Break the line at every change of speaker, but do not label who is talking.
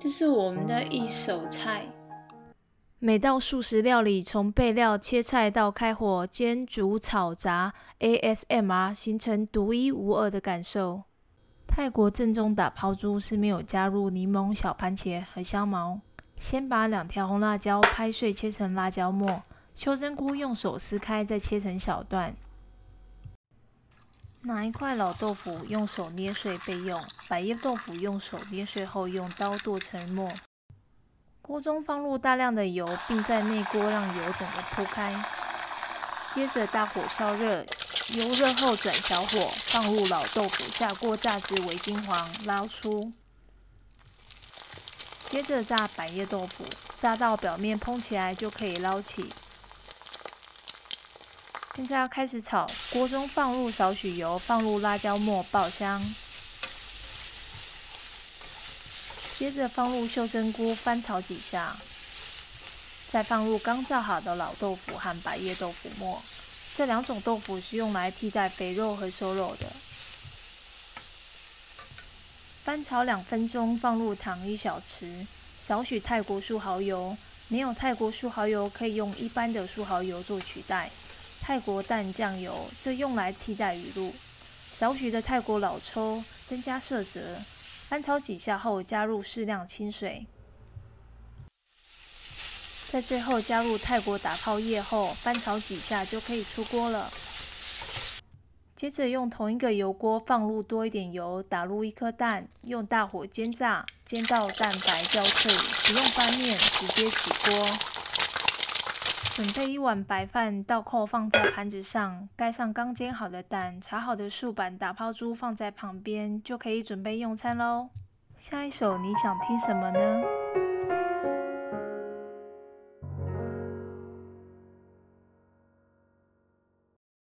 这是我们的一手菜。
每道素食料理，从备料、切菜到开火煎、煮、炒、炸，ASMR 形成独一无二的感受。泰国正宗打抛猪是没有加入柠檬、小番茄和香茅。先把两条红辣椒拍碎，切成辣椒末；秋珍菇用手撕开，再切成小段。拿一块老豆腐，用手捏碎备用。百叶豆腐用手捏碎后，用刀剁成末。锅中放入大量的油，并在内锅让油整个铺开。接着大火烧热，油热后转小火，放入老豆腐，下锅炸至为金黄，捞出。接着炸百叶豆腐，炸到表面蓬起来就可以捞起。现在要开始炒，锅中放入少许油，放入辣椒末爆香。接着放入袖珍菇，翻炒几下，再放入刚炸好的老豆腐和百叶豆腐末。这两种豆腐是用来替代肥肉和瘦肉的。翻炒两分钟，放入糖一小匙，少许泰国素蚝油。没有泰国素蚝油，可以用一般的素蚝油做取代。泰国淡酱油，这用来替代鱼露。少许的泰国老抽，增加色泽。翻炒几下后，加入适量清水，在最后加入泰国打泡液后，翻炒几下就可以出锅了。接着用同一个油锅放入多一点油，打入一颗蛋，用大火煎炸，煎到蛋白焦脆，不用翻面，直接起锅。准备一碗白饭，倒扣放在盘子上，盖上刚煎好的蛋，炒好的素板打抛珠放在旁边，就可以准备用餐喽。下一首你想听什么呢？